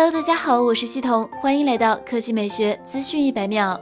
Hello，大家好，我是西彤，欢迎来到科技美学资讯一百秒。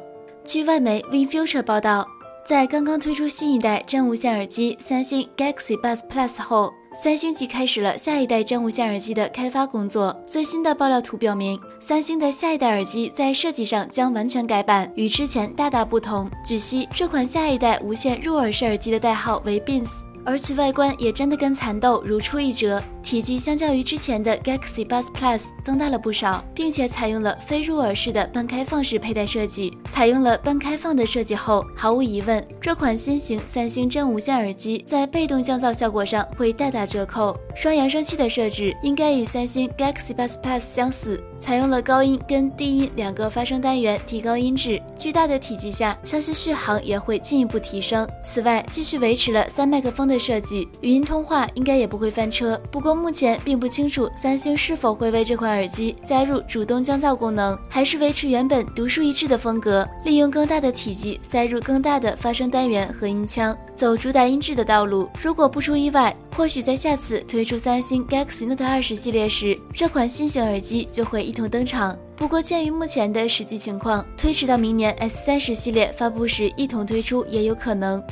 据外媒 WinFuture 报道，在刚刚推出新一代真无线耳机三星 Galaxy Buds Plus 后，三星即开始了下一代真无线耳机的开发工作。最新的爆料图表明，三星的下一代耳机在设计上将完全改版，与之前大大不同。据悉，这款下一代无线入耳式耳机的代号为 Beams。而其外观也真的跟蚕豆如出一辙，体积相较于之前的 Galaxy Buds Plus 增大了不少，并且采用了非入耳式的半开放式佩戴设计。采用了半开放的设计后，毫无疑问，这款新型三星真无线耳机在被动降噪效果上会大打折扣。双扬声器的设置应该与三星 Galaxy Buds Plus 相似。采用了高音跟低音两个发声单元，提高音质。巨大的体积下，相信续航也会进一步提升。此外，继续维持了三麦克风的设计，语音通话应该也不会翻车。不过目前并不清楚三星是否会为这款耳机加入主动降噪功能，还是维持原本独树一帜的风格，利用更大的体积塞入更大的发声单元和音腔，走主打音质的道路。如果不出意外，或许在下次推出三星 Galaxy Note 20系列时，这款新型耳机就会一同登场。不过，鉴于目前的实际情况，推迟到明年 S 3 0系列发布时一同推出也有可能。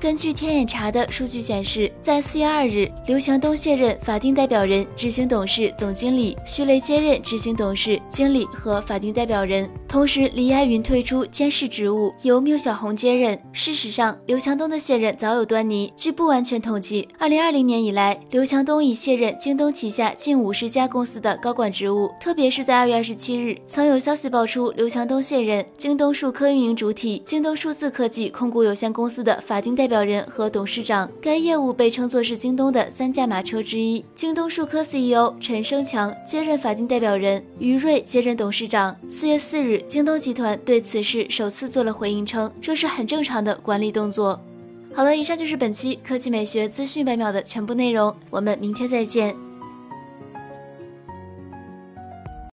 根据天眼查的数据显示，在四月二日，刘强东卸任法定代表人、执行董事、总经理，徐雷接任执行董事、经理和法定代表人。同时，李亚云退出监事职务，由缪小红接任。事实上，刘强东的卸任早有端倪。据不完全统计，二零二零年以来，刘强东已卸任京东旗下近五十家公司的高管职务。特别是在二月二十七日，曾有消息爆出，刘强东卸任京东数科运营主体京东数字科技控股有限公司的法定代表表人和董事长。该业务被称作是京东的三驾马车之一。京东数科 CEO 陈生强接任法定代表人，于瑞接任董事长。四月四日。京东集团对此事首次做了回应，称这是很正常的管理动作。好了，以上就是本期科技美学资讯百秒的全部内容，我们明天再见。